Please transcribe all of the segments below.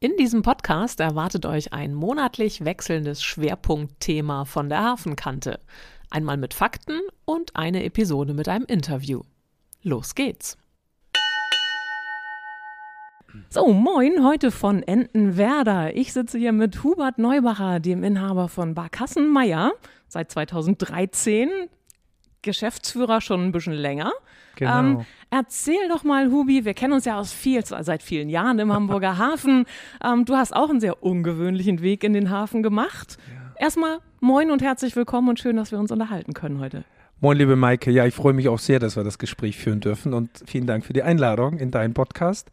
In diesem Podcast erwartet euch ein monatlich wechselndes Schwerpunktthema von der Hafenkante. Einmal mit Fakten und eine Episode mit einem Interview. Los geht's! So, moin, heute von Entenwerder. Ich sitze hier mit Hubert Neubacher, dem Inhaber von Bar Kassenmeier, seit 2013. Geschäftsführer schon ein bisschen länger. Genau. Ähm, erzähl doch mal, Hubi, wir kennen uns ja aus viel, seit vielen Jahren im Hamburger Hafen. Ähm, du hast auch einen sehr ungewöhnlichen Weg in den Hafen gemacht. Ja. Erstmal moin und herzlich willkommen und schön, dass wir uns unterhalten können heute. Moin, liebe Maike. Ja, ich freue mich auch sehr, dass wir das Gespräch führen dürfen und vielen Dank für die Einladung in deinen Podcast.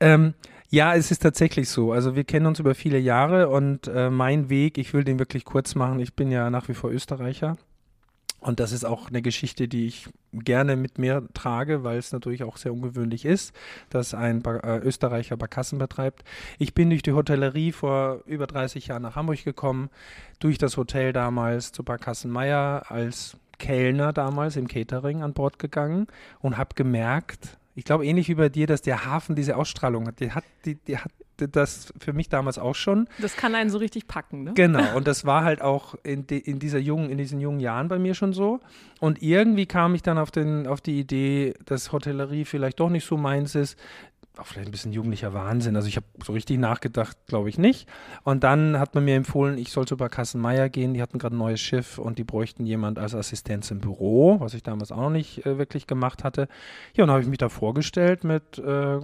Ähm, ja, es ist tatsächlich so. Also wir kennen uns über viele Jahre und äh, mein Weg, ich will den wirklich kurz machen. Ich bin ja nach wie vor Österreicher und das ist auch eine Geschichte, die ich gerne mit mir trage, weil es natürlich auch sehr ungewöhnlich ist, dass ein ba äh, Österreicher Barkassen betreibt. Ich bin durch die Hotellerie vor über 30 Jahren nach Hamburg gekommen, durch das Hotel damals zu Barkassen Meier als Kellner damals im Catering an Bord gegangen und habe gemerkt, ich glaube ähnlich wie bei dir, dass der Hafen diese Ausstrahlung hat. Die hat, die, die hat das für mich damals auch schon. Das kann einen so richtig packen, ne? Genau, und das war halt auch in, de, in, dieser jungen, in diesen jungen Jahren bei mir schon so. Und irgendwie kam ich dann auf, den, auf die Idee, dass Hotellerie vielleicht doch nicht so meins ist. Auch vielleicht ein bisschen jugendlicher Wahnsinn. Also ich habe so richtig nachgedacht, glaube ich nicht. Und dann hat man mir empfohlen, ich soll zu Barkassen Meier gehen. Die hatten gerade ein neues Schiff und die bräuchten jemand als Assistenz im Büro, was ich damals auch noch nicht äh, wirklich gemacht hatte. Ja, und habe ich mich da vorgestellt mit äh,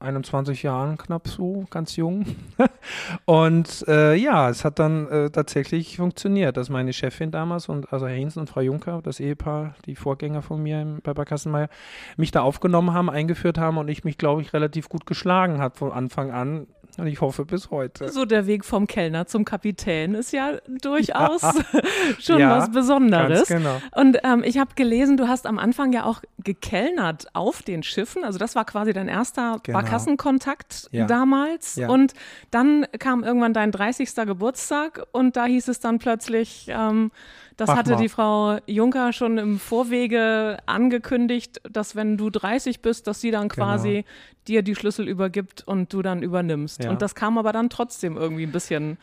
21 Jahren knapp so, ganz jung. und äh, ja, es hat dann äh, tatsächlich funktioniert, dass meine Chefin damals und also Herr Hinsen und Frau Juncker, das Ehepaar, die Vorgänger von mir im, bei Barkassenmeier, mich da aufgenommen haben, eingeführt haben und ich mich, glaube ich, relativ gut geschlagen hat von Anfang an und ich hoffe bis heute. So der Weg vom Kellner zum Kapitän ist ja durchaus ja. schon ja, was Besonderes. genau. Und ähm, ich habe gelesen, du hast am Anfang ja auch gekellnert auf den Schiffen. Also das war quasi dein erster genau. Barkassenkontakt ja. damals. Und dann kam irgendwann dein 30. Geburtstag und da hieß es dann plötzlich, ähm, das Mach hatte mal. die Frau Juncker schon im Vorwege angekündigt, dass wenn du 30 bist, dass sie dann genau. quasi genau. dir die Schlüssel übergibt und du dann übernimmst. Ja. Und das kam aber dann trotzdem irgendwie ein bisschen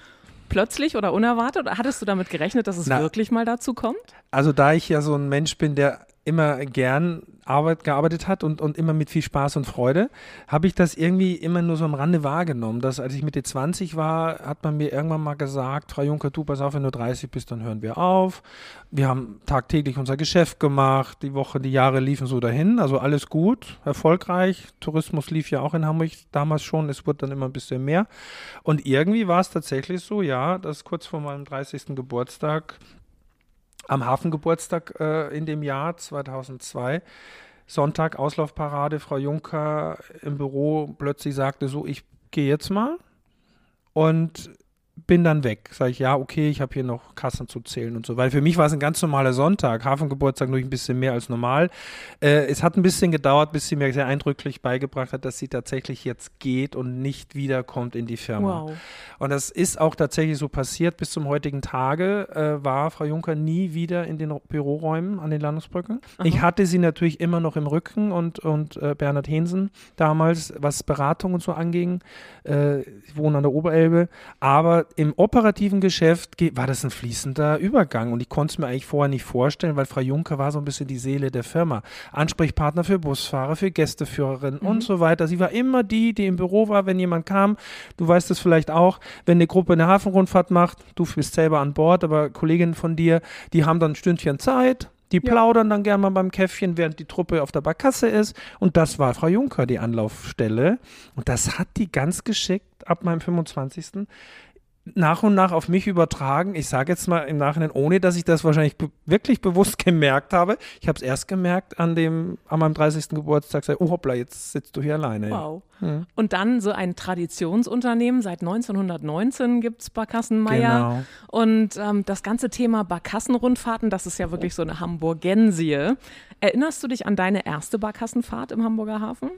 plötzlich oder unerwartet? Oder hattest du damit gerechnet, dass es Na, wirklich mal dazu kommt? Also da ich ja so ein Mensch bin, der immer gern Arbeit gearbeitet hat und, und immer mit viel Spaß und Freude, habe ich das irgendwie immer nur so am Rande wahrgenommen. Dass als ich Mitte 20 war, hat man mir irgendwann mal gesagt, Frau Juncker, du pass auf, wenn du 30 bist, dann hören wir auf. Wir haben tagtäglich unser Geschäft gemacht, die Woche, die Jahre liefen so dahin, also alles gut, erfolgreich. Tourismus lief ja auch in Hamburg damals schon, es wurde dann immer ein bisschen mehr. Und irgendwie war es tatsächlich so, ja, dass kurz vor meinem 30. Geburtstag am Hafengeburtstag äh, in dem Jahr 2002. Sonntag Auslaufparade, Frau Juncker im Büro plötzlich sagte so, ich gehe jetzt mal. Und bin dann weg. Sage ich, ja, okay, ich habe hier noch Kassen zu zählen und so. Weil für mich war es ein ganz normaler Sonntag, Hafengeburtstag nur ein bisschen mehr als normal. Äh, es hat ein bisschen gedauert, bis sie mir sehr eindrücklich beigebracht hat, dass sie tatsächlich jetzt geht und nicht wiederkommt in die Firma. Wow. Und das ist auch tatsächlich so passiert. Bis zum heutigen Tage äh, war Frau Juncker nie wieder in den Büroräumen an den Landungsbrücken. Aha. Ich hatte sie natürlich immer noch im Rücken und, und äh, Bernhard Hensen damals, was Beratung und so anging. Äh, ich wohne an der Oberelbe. Aber im operativen Geschäft war das ein fließender Übergang und ich konnte es mir eigentlich vorher nicht vorstellen, weil Frau Juncker war so ein bisschen die Seele der Firma. Ansprechpartner für Busfahrer, für Gästeführerinnen mhm. und so weiter. Sie war immer die, die im Büro war, wenn jemand kam. Du weißt es vielleicht auch, wenn eine Gruppe eine Hafenrundfahrt macht, du bist selber an Bord, aber Kolleginnen von dir, die haben dann ein Stündchen Zeit, die plaudern dann gerne mal beim Käffchen, während die Truppe auf der Barkasse ist. Und das war Frau Juncker, die Anlaufstelle. Und das hat die ganz geschickt ab meinem 25 nach und nach auf mich übertragen. Ich sage jetzt mal im Nachhinein, ohne dass ich das wahrscheinlich be wirklich bewusst gemerkt habe. Ich habe es erst gemerkt an dem, an meinem 30. Geburtstag, sag, oh hoppla, jetzt sitzt du hier alleine. Wow. Hm. Und dann so ein Traditionsunternehmen. Seit 1919 gibt es Barkassenmeier. Genau. Und ähm, das ganze Thema Barkassenrundfahrten, das ist ja wirklich so eine Hamburgensie. Erinnerst du dich an deine erste Barkassenfahrt im Hamburger Hafen?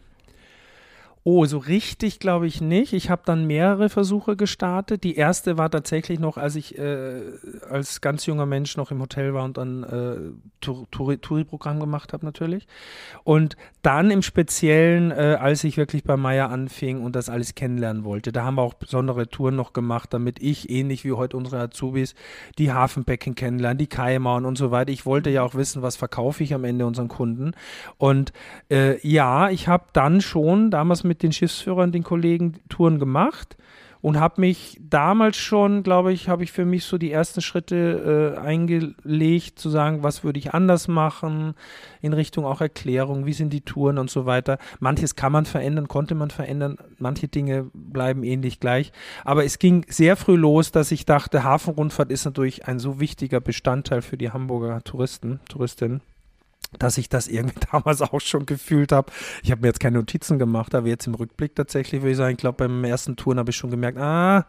Oh, so richtig glaube ich nicht. Ich habe dann mehrere Versuche gestartet. Die erste war tatsächlich noch, als ich äh, als ganz junger Mensch noch im Hotel war und dann äh, Touri-Programm gemacht habe natürlich. Und dann im Speziellen, äh, als ich wirklich bei Meier anfing und das alles kennenlernen wollte. Da haben wir auch besondere Touren noch gemacht, damit ich, ähnlich wie heute unsere Azubis, die Hafenbecken kennenlernen, die Kaimauern und so weiter. Ich wollte ja auch wissen, was verkaufe ich am Ende unseren Kunden. Und äh, ja, ich habe dann schon damals mit mit den Schiffsführern, den Kollegen Touren gemacht und habe mich damals schon, glaube ich, habe ich für mich so die ersten Schritte äh, eingelegt, zu sagen, was würde ich anders machen, in Richtung auch Erklärung, wie sind die Touren und so weiter. Manches kann man verändern, konnte man verändern, manche Dinge bleiben ähnlich gleich. Aber es ging sehr früh los, dass ich dachte, Hafenrundfahrt ist natürlich ein so wichtiger Bestandteil für die Hamburger Touristen, Touristinnen dass ich das irgendwie damals auch schon gefühlt habe. Ich habe mir jetzt keine Notizen gemacht, aber jetzt im Rückblick tatsächlich würde ich sagen, ich glaube, beim ersten Touren habe ich schon gemerkt, ah,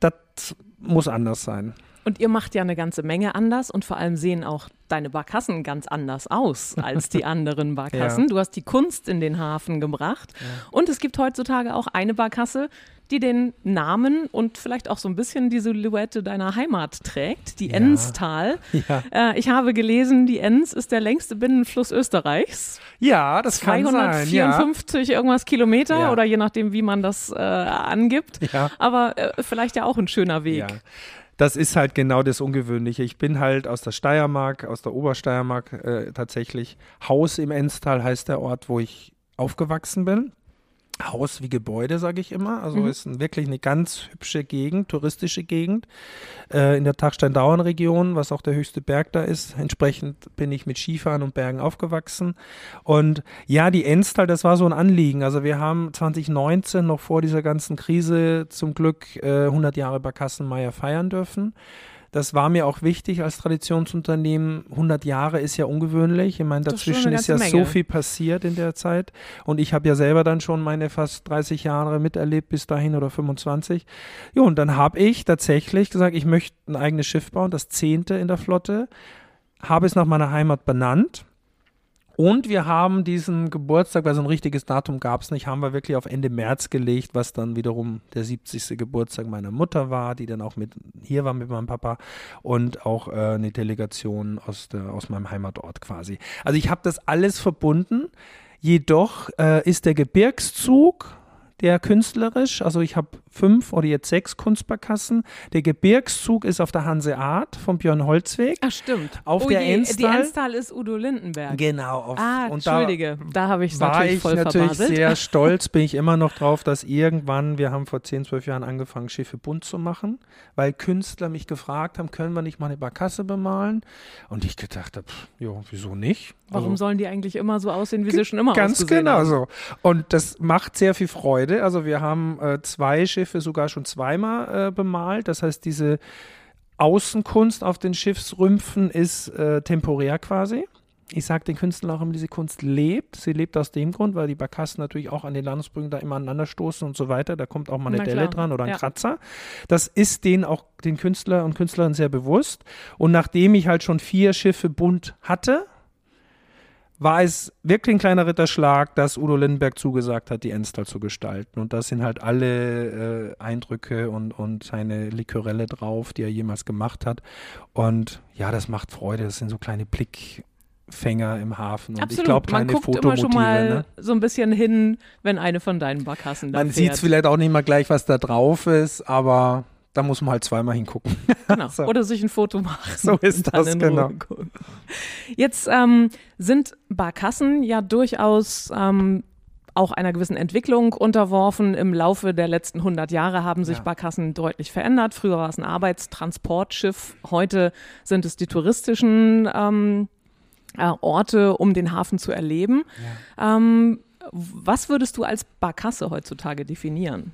das muss anders sein. Und ihr macht ja eine ganze Menge anders und vor allem sehen auch deine Barkassen ganz anders aus als die anderen Barkassen. Ja. Du hast die Kunst in den Hafen gebracht. Ja. Und es gibt heutzutage auch eine Barkasse, die den Namen und vielleicht auch so ein bisschen die Silhouette deiner Heimat trägt, die ja. Enstal. Ja. Äh, ich habe gelesen, die Enns ist der längste Binnenfluss Österreichs. Ja, das kann 254 ja. irgendwas Kilometer ja. oder je nachdem, wie man das äh, angibt. Ja. Aber äh, vielleicht ja auch ein schöner Weg. Das ist halt genau das Ungewöhnliche. Ich bin halt aus der Steiermark, aus der Obersteiermark äh, tatsächlich. Haus im Enstal heißt der Ort, wo ich aufgewachsen bin. Haus wie Gebäude, sage ich immer. Also mhm. ist ein, wirklich eine ganz hübsche Gegend, touristische Gegend äh, in der Tachstein-Dauern-Region, was auch der höchste Berg da ist. Entsprechend bin ich mit Skifahren und Bergen aufgewachsen. Und ja, die Enstal, das war so ein Anliegen. Also wir haben 2019 noch vor dieser ganzen Krise zum Glück äh, 100 Jahre Barkassenmeier feiern dürfen. Das war mir auch wichtig als Traditionsunternehmen. 100 Jahre ist ja ungewöhnlich. Ich meine, dazwischen ist, ist ja Menge. so viel passiert in der Zeit. Und ich habe ja selber dann schon meine fast 30 Jahre miterlebt bis dahin oder 25. Ja, und dann habe ich tatsächlich gesagt, ich möchte ein eigenes Schiff bauen, das zehnte in der Flotte. Habe es nach meiner Heimat benannt und wir haben diesen Geburtstag, weil so ein richtiges Datum gab es nicht, haben wir wirklich auf Ende März gelegt, was dann wiederum der 70. Geburtstag meiner Mutter war, die dann auch mit hier war mit meinem Papa und auch äh, eine Delegation aus, der, aus meinem Heimatort quasi. Also ich habe das alles verbunden. Jedoch äh, ist der Gebirgszug der künstlerisch. Also ich habe fünf oder jetzt sechs Kunstbarkassen. Der Gebirgszug ist auf der Hanseat von Björn Holzweg. Ach stimmt. Auf oh der je, Enstal. Die Enstal ist Udo Lindenberg. Genau. Auf, ah, und Entschuldige, da, da habe ich es natürlich voll War ich natürlich sehr stolz, bin ich immer noch drauf, dass irgendwann, wir haben vor 10, 12 Jahren angefangen, Schiffe bunt zu machen, weil Künstler mich gefragt haben, können wir nicht mal eine Barkasse bemalen? Und ich gedacht habe, ja, wieso nicht? Warum also, sollen die eigentlich immer so aussehen, wie sie schon immer ganz ausgesehen genau haben? so. Und das macht sehr viel Freude. Also wir haben äh, zwei Schiffe sogar schon zweimal äh, bemalt. Das heißt, diese Außenkunst auf den Schiffsrümpfen ist äh, temporär quasi. Ich sage den Künstlern auch immer, diese Kunst lebt. Sie lebt aus dem Grund, weil die Barkassen natürlich auch an den Landesbrücken da immer aneinander stoßen und so weiter. Da kommt auch mal eine Delle dran oder ein ja. Kratzer. Das ist denen auch den Künstler und Künstlerinnen sehr bewusst. Und nachdem ich halt schon vier Schiffe bunt hatte, war es wirklich ein kleiner Ritterschlag, dass Udo Lindenberg zugesagt hat, die Enstal zu gestalten. Und da sind halt alle äh, Eindrücke und, und seine Likörelle drauf, die er jemals gemacht hat. Und ja, das macht Freude. Das sind so kleine Blickfänger im Hafen. Und Absolut. ich glaube, kleine Man guckt Fotomotive. immer schon mal ne? so ein bisschen hin, wenn eine von deinen Barkassen da Man sieht vielleicht auch nicht mal gleich, was da drauf ist, aber da muss man halt zweimal hingucken. Genau. so. Oder sich ein Foto machen. So ist das, genau. Jetzt ähm, sind Barkassen ja durchaus ähm, auch einer gewissen Entwicklung unterworfen. Im Laufe der letzten 100 Jahre haben sich ja. Barkassen deutlich verändert. Früher war es ein Arbeitstransportschiff, heute sind es die touristischen ähm, äh, Orte, um den Hafen zu erleben. Ja. Ähm, was würdest du als Barkasse heutzutage definieren?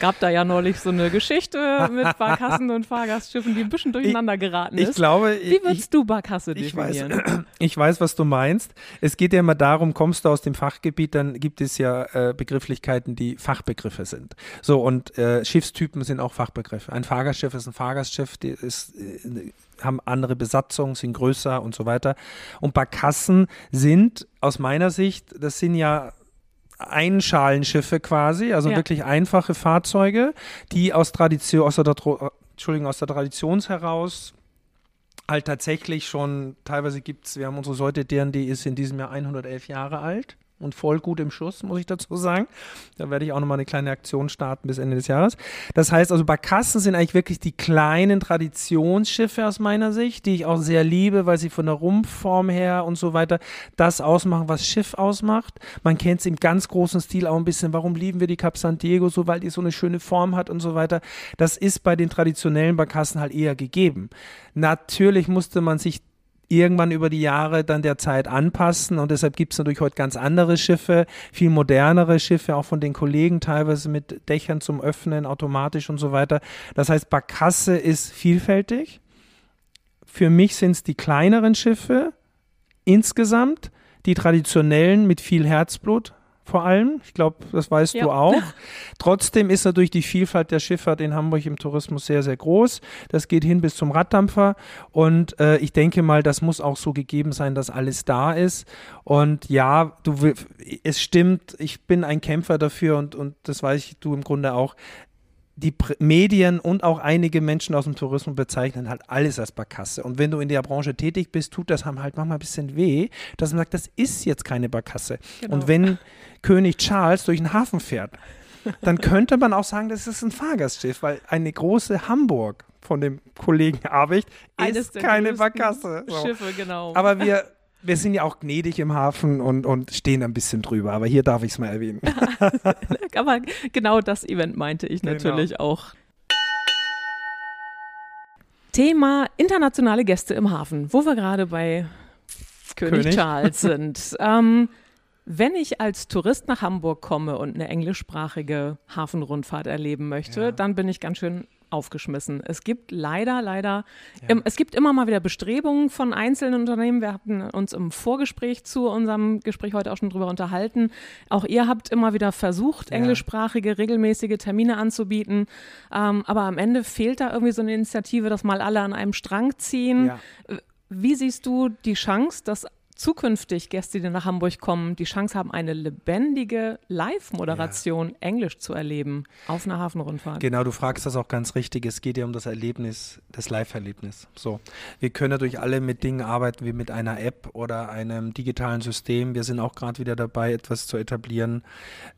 Gab da ja neulich so eine Geschichte mit Barkassen und Fahrgastschiffen, die ein bisschen durcheinander geraten ist. Ich glaube, Wie würdest ich, du Barkasse ich weiß, definieren? ich weiß, was du meinst. Es geht ja immer darum, kommst du aus dem Fachgebiet, dann gibt es ja äh, Begrifflichkeiten, die Fachbegriffe sind. So, und äh, Schiffstypen sind auch Fachbegriffe. Ein Fahrgastschiff ist ein Fahrgastschiff, die ist, äh, haben andere Besatzungen, sind größer und so weiter. Und Barkassen sind aus meiner Sicht, das sind ja Einschalenschiffe quasi, also Ja. wirklich einfache Fahrzeuge, die aus Tradition, aus der, Entschuldigung, aus der Tradition heraus halt tatsächlich schon, teilweise gibt es, wir haben unsere Säute, deren die ist in diesem Jahr 111 Jahre alt und voll gut im Schuss, muss ich dazu sagen. Da werde ich auch nochmal eine kleine Aktion starten bis Ende des Jahres. Das heißt also, Barkassen sind eigentlich wirklich die kleinen Traditionsschiffe aus meiner Sicht, die ich auch sehr liebe, weil sie von der Rumpfform her und so weiter das ausmachen, was Schiff ausmacht. Man kennt es im ganz großen Stil auch ein bisschen, warum lieben wir die Cap San Diego so, weil die so eine schöne Form hat und so weiter. Das ist bei den traditionellen Barkassen halt eher gegeben. Natürlich musste man sich irgendwann über die Jahre dann der Zeit anpassen und deshalb gibt es natürlich heute ganz andere Schiffe, viel modernere Schiffe, auch von den Kollegen teilweise mit Dächern zum Öffnen, automatisch und so weiter. Das heißt, Barkasse ist vielfältig. Für mich sind es die kleineren Schiffe insgesamt, die traditionellen mit viel Herzblut vor allem. Ich glaube, das weißt Ja. du auch. Trotzdem ist natürlich die Vielfalt der Schifffahrt in Hamburg im Tourismus sehr, sehr groß. Das geht hin bis zum Raddampfer. Und äh, ich denke mal, das muss auch so gegeben sein, dass alles da ist. Und ja, du, es stimmt, ich bin ein Kämpfer dafür und, und das weiß ich, du im Grunde auch. Die Medien und auch einige Menschen aus dem Tourismus bezeichnen halt alles als Barkasse. Und wenn du in der Branche tätig bist, tut das einem halt manchmal ein bisschen weh, dass man sagt, das ist jetzt keine Barkasse. Genau. Und wenn König Charles durch den Hafen fährt, dann könnte man auch sagen, das ist ein Fahrgastschiff, weil eine große Hamburg von dem Kollegen Abicht ist keine Barkasse. So. Schiffe, genau. Aber wir, wir sind ja auch gnädig im Hafen und, und stehen ein bisschen drüber. Aber hier darf ich es mal erwähnen. Aber genau das Event meinte ich Genau. natürlich auch. Thema internationale Gäste im Hafen, wo wir gerade bei König, König. Charles sind. ähm, wenn ich als Tourist nach Hamburg komme und eine englischsprachige Hafenrundfahrt erleben möchte, Ja. dann bin ich ganz schön aufgeschmissen. Es gibt leider, leider, ähm, es gibt immer mal wieder Bestrebungen von einzelnen Unternehmen. Wir hatten uns im Vorgespräch zu unserem Gespräch heute auch schon drüber unterhalten. Auch ihr habt immer wieder versucht, Ja. englischsprachige, regelmäßige Termine anzubieten. Ähm, aber am Ende fehlt da irgendwie so eine Initiative, dass mal alle an einem Strang ziehen. Ja. Wie siehst du die Chance, dass zukünftig Gäste, die nach Hamburg kommen, die Chance haben, eine lebendige Live-Moderation Englisch zu erleben auf einer Hafenrundfahrt? Genau, du fragst das auch ganz richtig. Es geht ja um das Erlebnis, das Live-Erlebnis. So, wir können natürlich alle mit Dingen arbeiten wie mit einer App oder einem digitalen System. Wir sind auch gerade wieder dabei, etwas zu etablieren.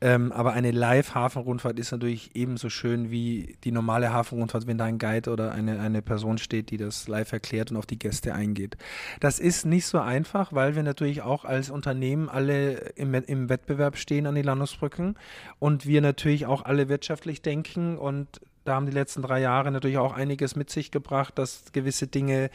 Ähm, aber eine Live-Hafenrundfahrt ist natürlich ebenso schön wie die normale Hafenrundfahrt, wenn da ein Guide oder eine, eine Person steht, die das live erklärt und auf die Gäste eingeht. Das ist nicht so einfach, weil wir natürlich auch als Unternehmen alle im, im Wettbewerb stehen an die Landungsbrücken und wir natürlich auch alle wirtschaftlich denken und da haben die letzten drei Jahre natürlich auch einiges mit sich gebracht, dass gewisse Dinge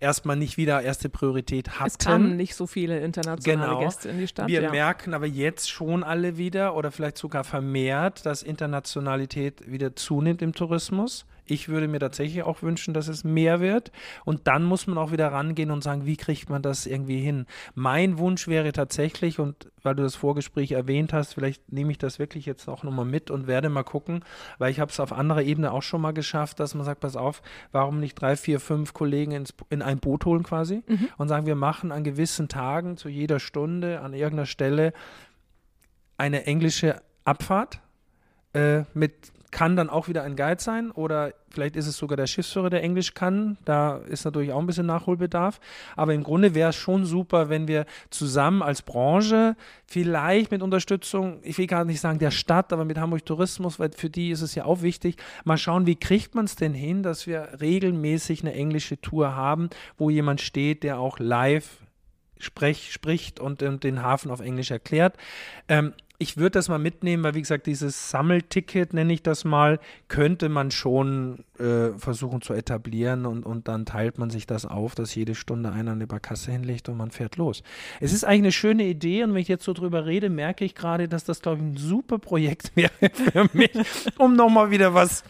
erstmal nicht wieder erste Priorität hatten. Es kamen nicht so viele internationale Genau. Gäste in die Stadt. Wir ja. merken aber jetzt schon alle wieder oder vielleicht sogar vermehrt, dass Internationalität wieder zunimmt im Tourismus. Ich würde mir tatsächlich auch wünschen, dass es mehr wird. Und dann muss man auch wieder rangehen und sagen, wie kriegt man das irgendwie hin? Mein Wunsch wäre tatsächlich, und weil du das Vorgespräch erwähnt hast, vielleicht nehme ich das wirklich jetzt auch nochmal mit und werde mal gucken, weil ich habe es auf anderer Ebene auch schon mal geschafft, dass man sagt, pass auf, warum nicht drei, vier, fünf Kollegen ins, in ein Boot holen quasi und sagen, wir machen an gewissen Tagen zu jeder Stunde an irgendeiner Stelle eine englische Abfahrt äh, mit kann dann auch wieder ein Guide sein oder vielleicht ist es sogar der Schiffsführer, der Englisch kann. Da ist natürlich auch ein bisschen Nachholbedarf. Aber im Grunde wäre es schon super, wenn wir zusammen als Branche vielleicht mit Unterstützung, ich will gar nicht sagen der Stadt, aber mit Hamburg Tourismus, weil für die ist es ja auch wichtig, mal schauen, wie kriegt man es denn hin, dass wir regelmäßig eine englische Tour haben, wo jemand steht, der auch live sprech, spricht und, den Hafen auf Englisch erklärt. Ähm, ich würde das mal mitnehmen, weil wie gesagt, dieses Sammelticket, nenne ich das mal, könnte man schon äh, versuchen zu etablieren und, und dann teilt man sich das auf, dass jede Stunde einer eine Barkasse hinlegt und man fährt los. Es ist eigentlich eine schöne Idee und wenn ich jetzt so drüber rede, merke ich gerade, dass das, glaube ich, ein super Projekt wäre für mich, um nochmal wieder was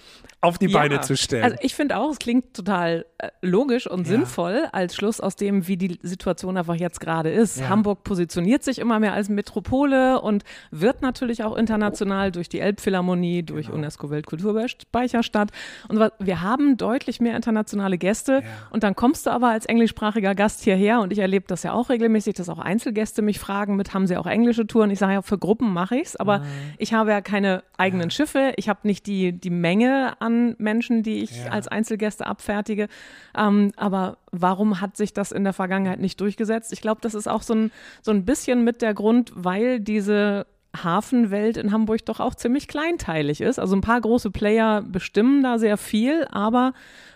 auf die ja, Beine zu stellen. Also ich finde auch, es klingt total äh, logisch und ja. sinnvoll als Schluss aus dem, wie die Situation einfach jetzt gerade ist. Ja. Hamburg positioniert sich immer mehr als Metropole und wird natürlich auch international durch die Elbphilharmonie, durch genau. UNESCO Weltkulturspeicherstadt. Und wir haben deutlich mehr internationale Gäste und dann kommst du aber als englischsprachiger Gast hierher und ich erlebe das ja auch regelmäßig, dass auch Einzelgäste mich fragen mit, haben sie auch englische Touren? Ich sage ja, für Gruppen mache ich es, aber mhm. ich habe ja keine eigenen Schiffe, ich habe nicht die, die Menge an Menschen, die ich ja. als Einzelgäste abfertige. Ähm, aber warum hat sich das in der Vergangenheit nicht durchgesetzt? Ich glaube, das ist auch so ein, so ein bisschen mit der Grund, weil diese Hafenwelt in Hamburg doch auch ziemlich kleinteilig ist. Also ein paar große Player bestimmen da sehr viel, aber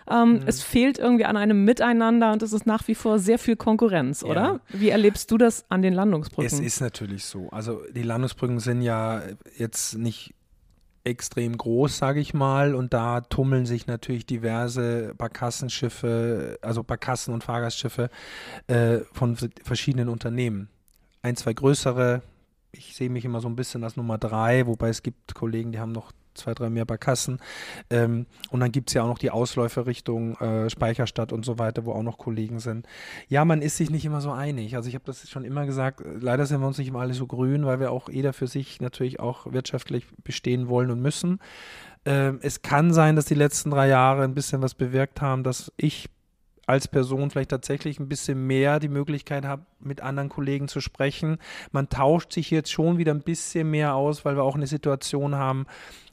ähm, mhm. es fehlt irgendwie an einem Miteinander und es ist nach wie vor sehr viel Konkurrenz, oder? Ja. Wie erlebst du das an den Landungsbrücken? Es ist natürlich so. Also die Landungsbrücken sind ja jetzt nicht extrem groß, sage ich mal, und da tummeln sich natürlich diverse Barkassenschiffe, also Barkassen- und Fahrgastschiffe äh, von verschiedenen Unternehmen. Ein, zwei größere, ich sehe mich immer so ein bisschen als Nummer drei, wobei es gibt Kollegen, die haben noch zwei, drei mehr bei Kassen. Ähm, und dann gibt es ja auch noch die Ausläufer Richtung äh, Speicherstadt und so weiter, wo auch noch Kollegen sind. Ja, man ist sich nicht immer so einig. Also ich habe das schon immer gesagt, leider sind wir uns nicht immer alle so grün, weil wir auch jeder für sich natürlich auch wirtschaftlich bestehen wollen und müssen. Ähm, es kann sein, dass die letzten drei Jahre ein bisschen was bewirkt haben, dass ich als Person vielleicht tatsächlich ein bisschen mehr die Möglichkeit habe, mit anderen Kollegen zu sprechen. Man tauscht sich jetzt schon wieder ein bisschen mehr aus, weil wir auch eine Situation haben,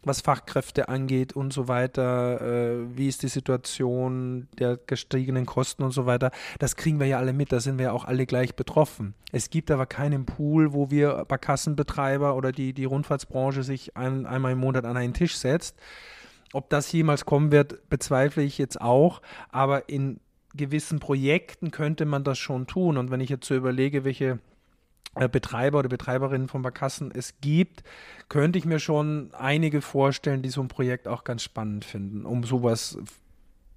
was Fachkräfte angeht und so weiter. Äh, wie ist die Situation der gestiegenen Kosten und so weiter? Das kriegen wir ja alle mit, da sind wir ja auch alle gleich betroffen. Es gibt aber keinen Pool, wo wir bei Kassenbetreiber oder die, die Rundfahrtsbranche sich ein, einmal im Monat an einen Tisch setzt. Ob das jemals kommen wird, bezweifle ich jetzt auch. Aber in gewissen Projekten könnte man das schon tun. Und wenn ich jetzt so überlege, welche äh, Betreiber oder Betreiberinnen von Barkassen es gibt, könnte ich mir schon einige vorstellen, die so ein Projekt auch ganz spannend finden, um sowas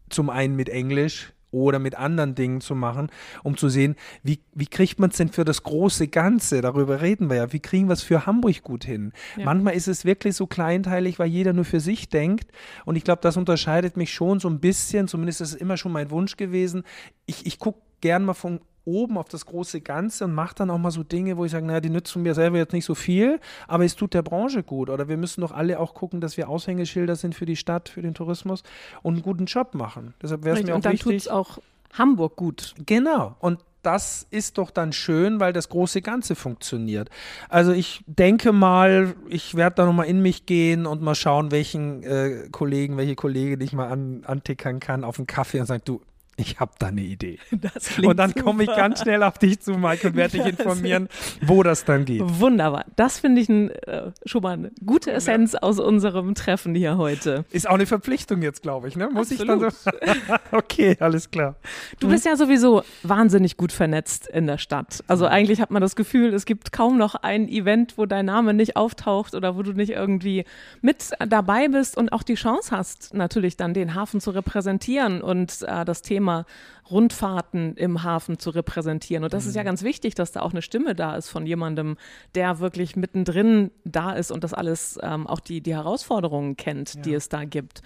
zum einen mit Englisch oder mit anderen Dingen zu machen, um zu sehen, wie, wie kriegt man es denn für das große Ganze, darüber reden wir ja, wie kriegen wir es für Hamburg gut hin. Ja. Manchmal ist es wirklich so kleinteilig, weil jeder nur für sich denkt und ich glaube, das unterscheidet mich schon so ein bisschen, zumindest ist es immer schon mein Wunsch gewesen. Ich, ich gucke gern mal von oben auf das große Ganze und mache dann auch mal so Dinge, wo ich sage, naja, die nützen mir selber jetzt nicht so viel, aber es tut der Branche gut. Oder wir müssen doch alle auch gucken, dass wir Aushängeschilder sind für die Stadt, für den Tourismus und einen guten Job machen. Deshalb wäre es mir auch und dann wichtig. Und auch Hamburg gut. Genau. Und das ist doch dann schön, weil das große Ganze funktioniert. Also ich denke mal, ich werde da nochmal in mich gehen und mal schauen, welchen äh, Kollegen, welche Kollegin ich mal an, antickern kann auf einen Kaffee und sagen, du, ich habe da eine Idee. und dann komme ich ganz schnell auf dich zu, Mike, und werde dich informieren, wo das dann geht. Wunderbar. Das finde ich ein, äh, schon mal eine gute Essenz ja. aus unserem Treffen hier heute. Ist auch eine Verpflichtung jetzt, glaube ich. Ne? Muss Absolut. ich dann so. okay, alles klar. Du bist ja sowieso wahnsinnig gut vernetzt in der Stadt. Also eigentlich hat man das Gefühl, es gibt kaum noch ein Event, wo dein Name nicht auftaucht oder wo du nicht irgendwie mit dabei bist und auch die Chance hast, natürlich dann den Hafen zu repräsentieren und äh, das Thema Thema Rundfahrten im Hafen zu repräsentieren. Und das mhm. ist ja mhm. ganz wichtig, dass da auch eine Stimme da ist von jemandem, der wirklich mittendrin da ist und das alles ähm, auch die, die Herausforderungen kennt, ja. die es da gibt.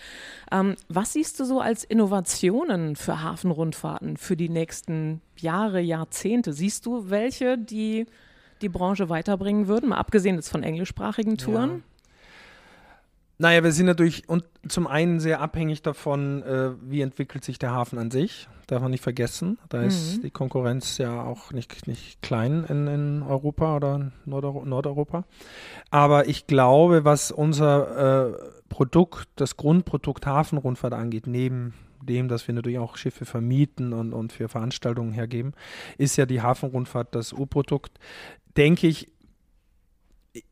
Ähm, was siehst du so als Innovationen für Hafenrundfahrten für die nächsten Jahre, Jahrzehnte? Siehst du welche, die die Branche weiterbringen würden, mal abgesehen jetzt von englischsprachigen Touren? Ja. Naja, wir sind natürlich und zum einen sehr abhängig davon, äh, wie entwickelt sich der Hafen an sich. Darf man nicht vergessen. Da mhm. ist die Konkurrenz ja auch nicht, nicht klein in, in Europa oder Nord Nordeuropa. Aber ich glaube, was unser äh, Produkt, das Grundprodukt Hafenrundfahrt angeht, neben dem, dass wir natürlich auch Schiffe vermieten und, und für Veranstaltungen hergeben, ist ja die Hafenrundfahrt das U-Produkt. Denke ich,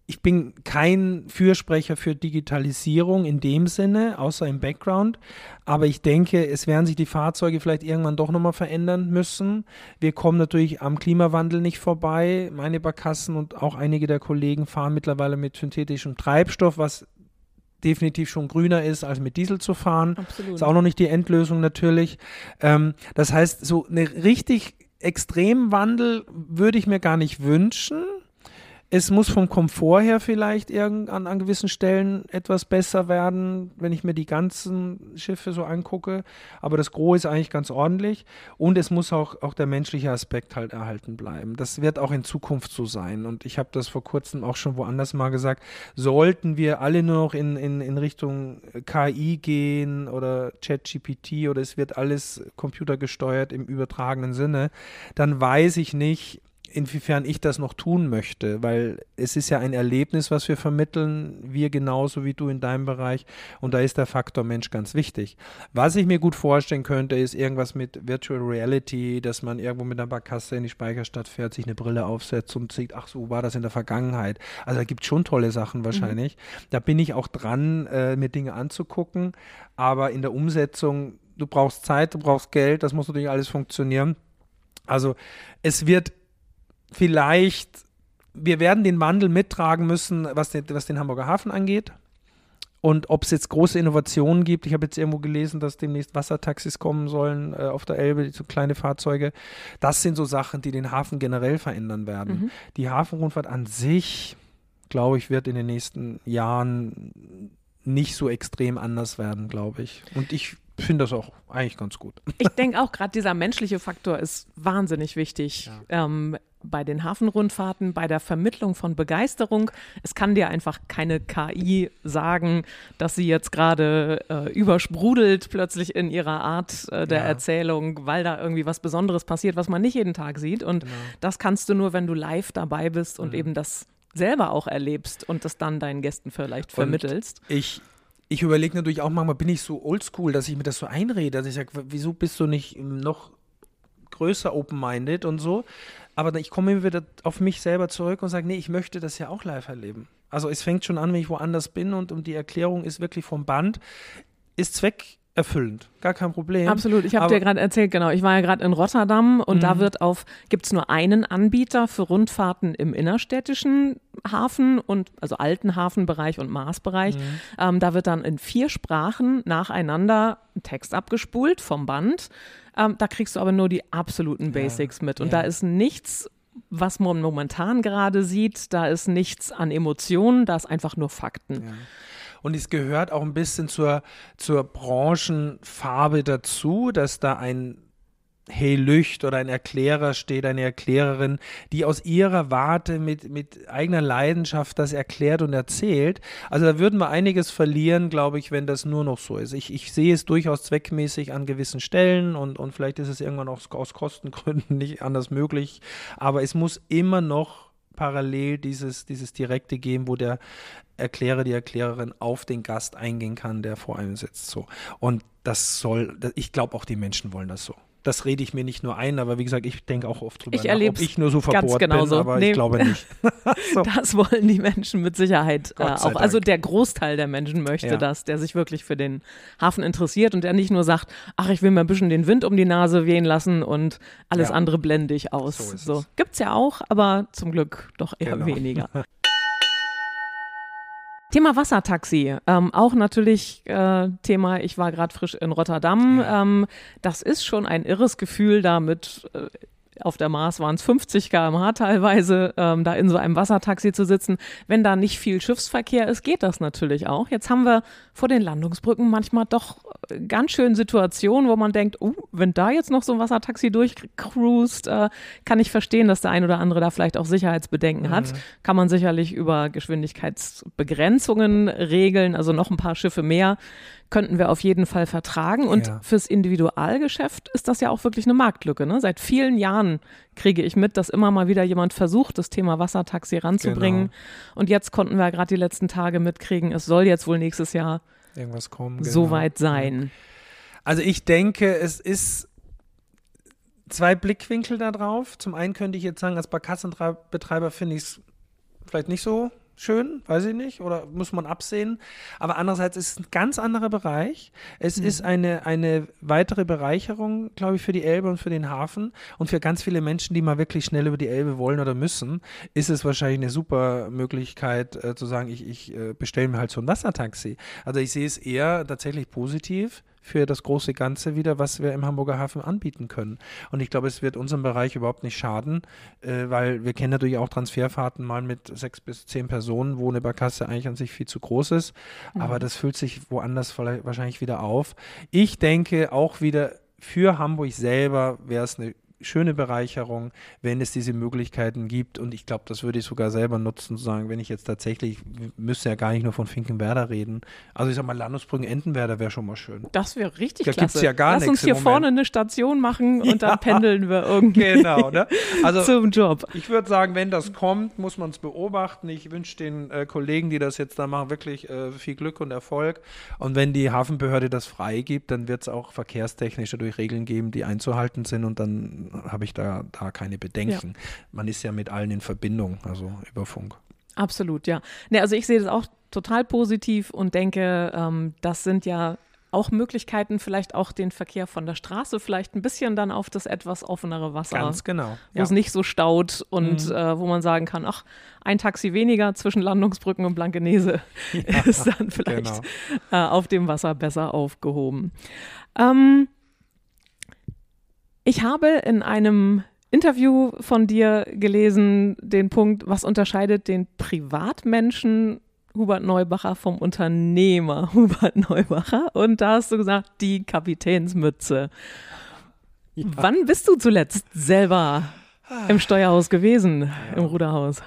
ich bin kein Fürsprecher für Digitalisierung in dem Sinne, außer im Background. Aber ich denke, es werden sich die Fahrzeuge vielleicht irgendwann doch nochmal verändern müssen. Wir kommen natürlich am Klimawandel nicht vorbei. Meine Barkassen und auch einige der Kollegen fahren mittlerweile mit synthetischem Treibstoff, was definitiv schon grüner ist, als mit Diesel zu fahren. Absolut. Ist auch noch nicht die Endlösung natürlich. Ähm, das heißt, so eine richtig extremen Wandel würde ich mir gar nicht wünschen. Es muss vom Komfort her vielleicht irgend an, an gewissen Stellen etwas besser werden, wenn ich mir die ganzen Schiffe so angucke. Aber das Gros ist eigentlich ganz ordentlich. Und es muss auch, auch der menschliche Aspekt halt erhalten bleiben. Das wird auch in Zukunft so sein. Und ich habe das vor kurzem auch schon woanders mal gesagt. Sollten wir alle nur noch in, in, in Richtung KI gehen oder ChatGPT oder es wird alles computergesteuert im übertragenen Sinne, dann weiß ich nicht, inwiefern ich das noch tun möchte, weil es ist ja ein Erlebnis, was wir vermitteln, wir genauso wie du in deinem Bereich und da ist der Faktor Mensch ganz wichtig. Was ich mir gut vorstellen könnte, ist irgendwas mit Virtual Reality, dass man irgendwo mit einer Barkasse in die Speicherstadt fährt, sich eine Brille aufsetzt und sieht, ach so war das in der Vergangenheit. Also da gibt es schon tolle Sachen wahrscheinlich. Mhm. Da bin ich auch dran, äh, mir Dinge anzugucken, aber in der Umsetzung, du brauchst Zeit, du brauchst Geld, das muss natürlich alles funktionieren. Also es wird vielleicht, wir werden den Wandel mittragen müssen, was den, was den Hamburger Hafen angeht. Und ob es jetzt große Innovationen gibt, ich habe jetzt irgendwo gelesen, dass demnächst Wassertaxis kommen sollen äh, auf der Elbe, so kleine Fahrzeuge. Das sind so Sachen, die den Hafen generell verändern werden. Mhm. Die Hafenrundfahrt an sich, glaube ich, wird in den nächsten Jahren nicht so extrem anders werden, glaube ich. Und ich finde das auch eigentlich ganz gut. Ich denke auch, gerade dieser menschliche Faktor ist wahnsinnig wichtig. Ja. Ähm, bei den Hafenrundfahrten, bei der Vermittlung von Begeisterung. Es kann dir einfach keine KI sagen, dass sie jetzt gerade äh, übersprudelt plötzlich in ihrer Art äh, der ja. Erzählung, weil da irgendwie was Besonderes passiert, was man nicht jeden Tag sieht. Und genau. das kannst du nur, wenn du live dabei bist und mhm. eben das selber auch erlebst und das dann deinen Gästen vielleicht vermittelst. Und ich ich überlege natürlich auch manchmal, bin ich so oldschool, dass ich mir das so einrede, dass ich sage, wieso bist du nicht noch größer open-minded und so. Aber ich komme immer wieder auf mich selber zurück und sage, nee, ich möchte das ja auch live erleben. Also es fängt schon an, wenn ich woanders bin und, und die Erklärung ist wirklich vom Band, ist Zweck erfüllend. Gar kein Problem. Absolut. Ich habe dir gerade erzählt, genau. Ich war ja gerade in Rotterdam und mhm. da wird auf, gibt es nur einen Anbieter für Rundfahrten im innerstädtischen Hafen und also alten Hafenbereich und Maßbereich. Mhm. Ähm, da wird dann in vier Sprachen nacheinander ein Text abgespult vom Band. Ähm, da kriegst du aber nur die absoluten Basics ja. mit. Und ja. da ist nichts was man momentan gerade sieht, da ist nichts an Emotionen, da ist einfach nur Fakten. Ja. Und es gehört auch ein bisschen zur, zur Branchenfarbe dazu, dass da ein Hey Lücht oder ein Erklärer steht, eine Erklärerin, die aus ihrer Warte mit, mit eigener Leidenschaft das erklärt und erzählt. Also da würden wir einiges verlieren, glaube ich, wenn das nur noch so ist. Ich, ich sehe es durchaus zweckmäßig an gewissen Stellen und, und vielleicht ist es irgendwann auch aus Kostengründen nicht anders möglich, aber es muss immer noch parallel dieses, dieses Direkte geben, wo der Erklärer, die Erklärerin auf den Gast eingehen kann, der vor einem sitzt. So. Und das soll, ich glaube auch die Menschen wollen das so das rede ich mir nicht nur ein, aber wie gesagt, ich denke auch oft drüber ich nach, ob ich nur so verbohrt bin, aber nee. ich glaube nicht. so. Das wollen die Menschen mit Sicherheit äh, auch. Also der Großteil der Menschen möchte ja. das, der sich wirklich für den Hafen interessiert und der nicht nur sagt, ach, ich will mir ein bisschen den Wind um die Nase wehen lassen und alles ja. andere blende ich aus. So, so. gibt es ja auch, aber zum Glück doch eher genau. weniger. Thema Wassertaxi, ähm, auch natürlich äh, Thema, ich war gerade frisch in Rotterdam. Ja. Ähm, das ist schon ein irres Gefühl, da mit äh, auf der Mars waren es 50 km/h teilweise, ähm, da in so einem Wassertaxi zu sitzen. Wenn da nicht viel Schiffsverkehr ist, geht das natürlich auch. Jetzt haben wir vor den Landungsbrücken manchmal doch äh, ganz schön Situationen, wo man denkt, uh, wenn da jetzt noch so ein Wassertaxi durchcruist, äh, kann ich verstehen, dass der ein oder andere da vielleicht auch Sicherheitsbedenken mhm. hat. Kann man sicherlich über Geschwindigkeitsbegrenzungen regeln, also noch ein paar Schiffe mehr könnten wir auf jeden Fall vertragen. Und ja. fürs Individualgeschäft ist das ja auch wirklich eine Marktlücke. Ne? Seit vielen Jahren kriege ich mit, dass immer mal wieder jemand versucht, das Thema Wassertaxi ranzubringen. Genau. Und jetzt konnten wir gerade die letzten Tage mitkriegen, es soll jetzt wohl nächstes Jahr irgendwas kommen. Genau. Soweit sein. Also ich denke, es ist zwei Blickwinkel darauf. Zum einen könnte ich jetzt sagen, als Barkassenbetreiber finde ich es vielleicht nicht so schön, weiß ich nicht, oder muss man absehen. Aber andererseits ist es ein ganz anderer Bereich. Es mhm. ist eine, eine weitere Bereicherung, glaube ich, für die Elbe und für den Hafen. Und für ganz viele Menschen, die mal wirklich schnell über die Elbe wollen oder müssen, ist es wahrscheinlich eine super Möglichkeit äh, zu sagen, ich, ich äh, bestelle mir halt so ein Wassertaxi. Also ich sehe es eher tatsächlich positiv für das große Ganze wieder, was wir im Hamburger Hafen anbieten können. Und ich glaube, es wird unserem Bereich überhaupt nicht schaden, äh, weil wir kennen natürlich auch Transferfahrten mal mit sechs bis zehn Personen, wo eine Barkasse eigentlich an sich viel zu groß ist. Mhm. Aber das füllt sich woanders wahrscheinlich wieder auf. Ich denke auch wieder, für Hamburg selber wäre es eine schöne Bereicherung, wenn es diese Möglichkeiten gibt. Und ich glaube, das würde ich sogar selber nutzen, zu sagen, wenn ich jetzt tatsächlich, müsste ja gar nicht nur von Finkenwerder reden. Also ich sag mal, Landesbrücken-Entenwerder wäre schon mal schön. Das wäre richtig da klasse. ja gar Lass uns hier vorne eine Station machen und ja. dann pendeln wir irgendwie genau, ne? also, zum Job. Ich würde sagen, wenn das kommt, muss man es beobachten. Ich wünsche den äh, Kollegen, die das jetzt da machen, wirklich äh, viel Glück und Erfolg. Und wenn die Hafenbehörde das freigibt, dann wird es auch verkehrstechnisch dadurch Regeln geben, die einzuhalten sind und dann habe ich da, da keine Bedenken. Ja. Man ist ja mit allen in Verbindung, also über Funk. Absolut, ja. Ne, also ich sehe das auch total positiv und denke, ähm, das sind ja auch Möglichkeiten, vielleicht auch den Verkehr von der Straße vielleicht ein bisschen dann auf das etwas offenere Wasser. Ganz genau. Wo ja. es nicht so staut und mhm. äh, wo man sagen kann, ach, ein Taxi weniger zwischen Landungsbrücken und Blankenese ja, ist dann vielleicht genau. äh, auf dem Wasser besser aufgehoben. Ähm, ich habe in einem Interview von dir gelesen, den Punkt, was unterscheidet den Privatmenschen Hubert Neubacher vom Unternehmer Hubert Neubacher. Und da hast du gesagt, die Kapitänsmütze. Ja. Wann bist du zuletzt selber im Steuerhaus gewesen, ja. im Ruderhaus?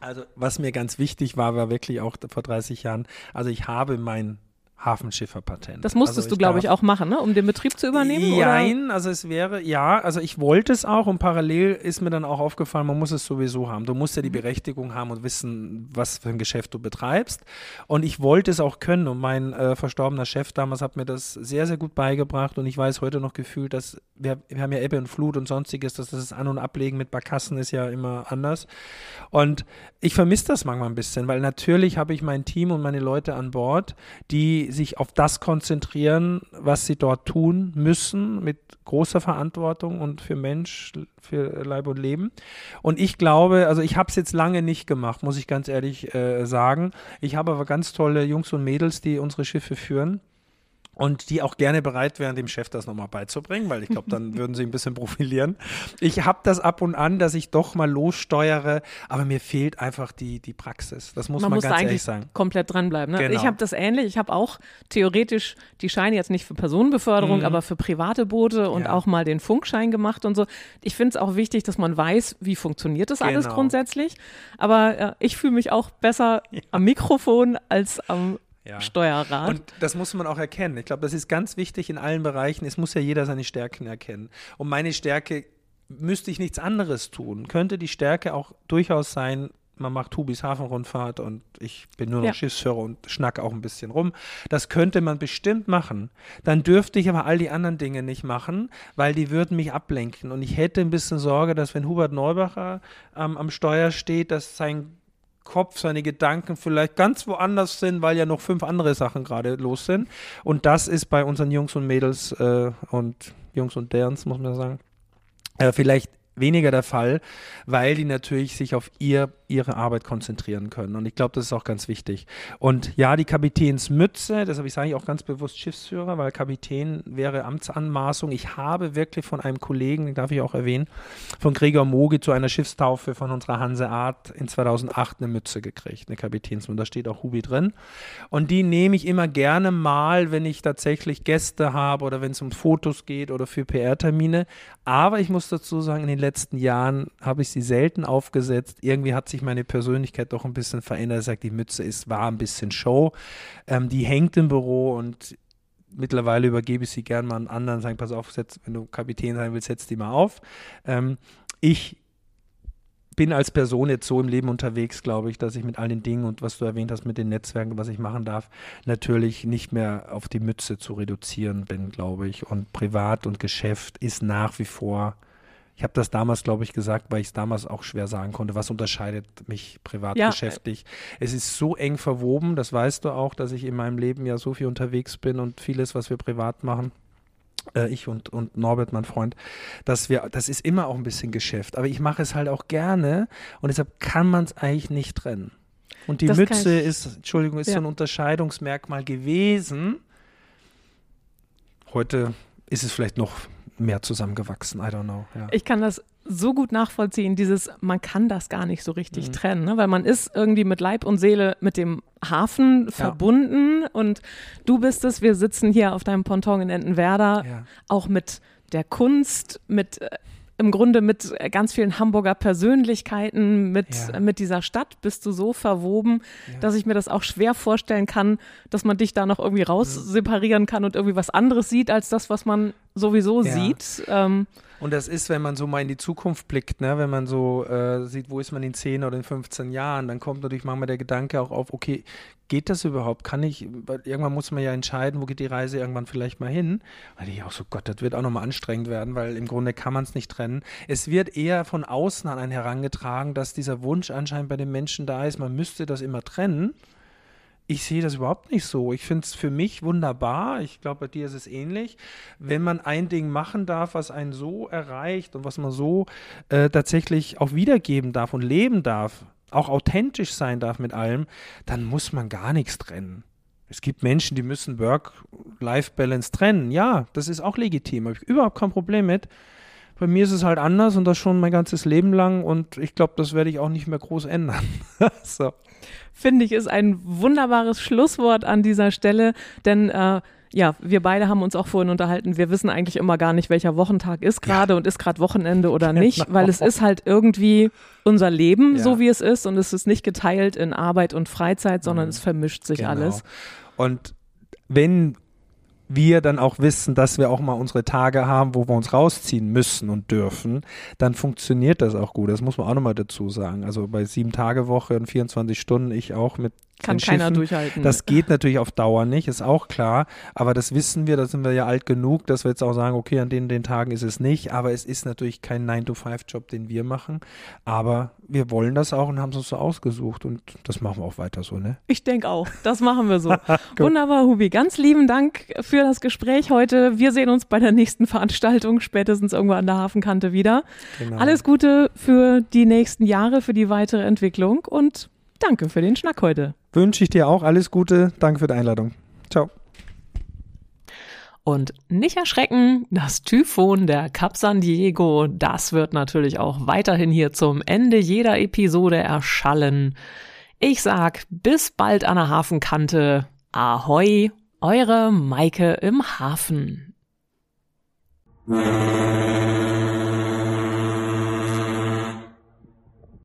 Also, was mir ganz wichtig war, war wirklich auch vor 30 Jahren, also ich habe mein Hafenschifferpatent. Das musstest also du, glaube ich, auch machen, ne? um den Betrieb zu übernehmen? Nein, also es wäre, ja, also ich wollte es auch und parallel ist mir dann auch aufgefallen, man muss es sowieso haben. Du musst ja die mhm. Berechtigung haben und wissen, was für ein Geschäft du betreibst. Und ich wollte es auch können und mein äh, verstorbener Chef damals hat mir das sehr, sehr gut beigebracht und ich weiß heute noch gefühlt, dass wir, wir haben ja Ebbe und Flut und sonstiges, dass das An- und Ablegen mit Barkassen ist ja immer anders. Und ich vermisse das manchmal ein bisschen, weil natürlich habe ich mein Team und meine Leute an Bord, die sich auf das konzentrieren, was sie dort tun müssen, mit großer Verantwortung und für Mensch, für Leib und Leben. Und ich glaube, also ich habe es jetzt lange nicht gemacht, muss ich ganz ehrlich äh, sagen. Ich habe aber ganz tolle Jungs und Mädels, die unsere Schiffe führen und die auch gerne bereit wären, dem Chef das nochmal beizubringen, weil ich glaube, dann würden sie ein bisschen profilieren. Ich habe das ab und an, dass ich doch mal lossteuere, aber mir fehlt einfach die, die Praxis. Das muss man, man muss ganz ehrlich sagen. komplett dranbleiben. Ne? Genau. Ich habe das ähnlich. Ich habe auch theoretisch die Scheine jetzt nicht für Personenbeförderung, mhm. aber für private Boote und ja. auch mal den Funkschein gemacht und so. Ich finde es auch wichtig, dass man weiß, wie funktioniert das genau. alles grundsätzlich. Aber äh, ich fühle mich auch besser ja. am Mikrofon als am ja. Steuerrad. Und das muss man auch erkennen. Ich glaube, das ist ganz wichtig in allen Bereichen. Es muss ja jeder seine Stärken erkennen. Und meine Stärke müsste ich nichts anderes tun. Könnte die Stärke auch durchaus sein, man macht Hubis Hafenrundfahrt und ich bin nur noch ja. Schiffsführer und schnack auch ein bisschen rum. Das könnte man bestimmt machen. Dann dürfte ich aber all die anderen Dinge nicht machen, weil die würden mich ablenken. Und ich hätte ein bisschen Sorge, dass wenn Hubert Neubacher ähm, am Steuer steht, dass sein Kopf, seine Gedanken vielleicht ganz woanders sind, weil ja noch fünf andere Sachen gerade los sind. Und das ist bei unseren Jungs und Mädels äh, und Jungs und Derns, muss man sagen, äh, vielleicht weniger der Fall, weil die natürlich sich auf ihr, ihre Arbeit konzentrieren können. Und ich glaube, das ist auch ganz wichtig. Und ja, die Kapitänsmütze, ich sage ich auch ganz bewusst Schiffsführer, weil Kapitän wäre Amtsanmaßung. Ich habe wirklich von einem Kollegen, den darf ich auch erwähnen, von Gregor Mogi zu einer Schiffstaufe von unserer Hanseart in 2008 eine Mütze gekriegt, eine Kapitänsmütze. Da steht auch Hubi drin. Und die nehme ich immer gerne mal, wenn ich tatsächlich Gäste habe oder wenn es um Fotos geht oder für PR-Termine. Aber ich muss dazu sagen, in den letzten Jahren habe ich sie selten aufgesetzt. Irgendwie hat sich meine Persönlichkeit doch ein bisschen verändert. Ich sage, die Mütze ist, war ein bisschen Show. Ähm, die hängt im Büro und mittlerweile übergebe ich sie gern mal an anderen, sagen, pass auf, setz, wenn du Kapitän sein willst, setz die mal auf. Ähm, ich bin als Person jetzt so im Leben unterwegs, glaube ich, dass ich mit all den Dingen und was du erwähnt hast mit den Netzwerken, was ich machen darf, natürlich nicht mehr auf die Mütze zu reduzieren bin, glaube ich. Und privat und Geschäft ist nach wie vor Ich habe das damals, glaube ich, gesagt, weil ich es damals auch schwer sagen konnte, was unterscheidet mich privat ja. geschäftlich. Es ist so eng verwoben, das weißt du auch, dass ich in meinem Leben ja so viel unterwegs bin und vieles, was wir privat machen äh, ich und, und Norbert, mein Freund, dass wir, das ist immer auch ein bisschen Geschäft, aber ich mache es halt auch gerne und deshalb kann man es eigentlich nicht trennen. Und die das Mütze ist, Entschuldigung, ist ja. so ein Unterscheidungsmerkmal gewesen. Heute ist es vielleicht noch mehr zusammengewachsen, I don't know. Ja. Ich kann das so gut nachvollziehen, dieses, man kann das gar nicht so richtig mhm. trennen, ne? weil man ist irgendwie mit Leib und Seele mit dem Hafen ja. verbunden und du bist es, wir sitzen hier auf deinem Ponton in Entenwerder, ja. auch mit der Kunst, mit äh, im Grunde mit ganz vielen Hamburger Persönlichkeiten, mit, ja. mit dieser Stadt bist du so verwoben, ja. dass ich mir das auch schwer vorstellen kann, dass man dich da noch irgendwie raus separieren kann und irgendwie was anderes sieht, als das, was man sowieso ja. sieht. Ähm, und das ist, wenn man so mal in die Zukunft blickt, ne? wenn man so äh, sieht, wo ist man in 10 oder in 15 Jahren, dann kommt natürlich manchmal der Gedanke auch auf, okay, geht das überhaupt? Kann ich, irgendwann muss man ja entscheiden, wo geht die Reise irgendwann vielleicht mal hin? Weil ich auch so, Gott, das wird auch nochmal anstrengend werden, weil im Grunde kann man es nicht trennen. Es wird eher von außen an einen herangetragen, dass dieser Wunsch anscheinend bei den Menschen da ist, man müsste das immer trennen ich sehe das überhaupt nicht so. Ich finde es für mich wunderbar. Ich glaube, bei dir ist es ähnlich. Wenn man ein Ding machen darf, was einen so erreicht und was man so äh, tatsächlich auch wiedergeben darf und leben darf, auch authentisch sein darf mit allem, dann muss man gar nichts trennen. Es gibt Menschen, die müssen Work-Life-Balance trennen. Ja, das ist auch legitim. Habe ich überhaupt kein Problem mit. Bei mir ist es halt anders und das schon mein ganzes Leben lang und ich glaube, das werde ich auch nicht mehr groß ändern. so finde ich, ist ein wunderbares Schlusswort an dieser Stelle, denn äh, ja, wir beide haben uns auch vorhin unterhalten. Wir wissen eigentlich immer gar nicht, welcher Wochentag ist gerade ja. und ist gerade Wochenende oder nicht, genau. weil es ist halt irgendwie unser Leben, ja. so wie es ist und es ist nicht geteilt in Arbeit und Freizeit, sondern mhm. es vermischt sich genau. alles. Und wenn wir dann auch wissen, dass wir auch mal unsere Tage haben, wo wir uns rausziehen müssen und dürfen, dann funktioniert das auch gut. Das muss man auch nochmal dazu sagen. Also bei sieben Tage Woche und 24 Stunden, ich auch mit kann keiner durchhalten. Das geht natürlich auf Dauer nicht, ist auch klar. Aber das wissen wir, da sind wir ja alt genug, dass wir jetzt auch sagen, okay, an den, den Tagen ist es nicht. Aber es ist natürlich kein 9-to-5-Job, den wir machen. Aber wir wollen das auch und haben es uns so ausgesucht. Und das machen wir auch weiter so, ne? Ich denke auch. Das machen wir so. Wunderbar, Hubi. Ganz lieben Dank für das Gespräch heute. Wir sehen uns bei der nächsten Veranstaltung, spätestens irgendwo an der Hafenkante wieder. Genau. Alles Gute für die nächsten Jahre, für die weitere Entwicklung und danke für den Schnack heute. Wünsche ich dir auch alles Gute. Danke für die Einladung. Ciao. Und nicht erschrecken, das Typhon der Cap San Diego, das wird natürlich auch weiterhin hier zum Ende jeder Episode erschallen. Ich sag bis bald an der Hafenkante. Ahoi, eure Maike im Hafen.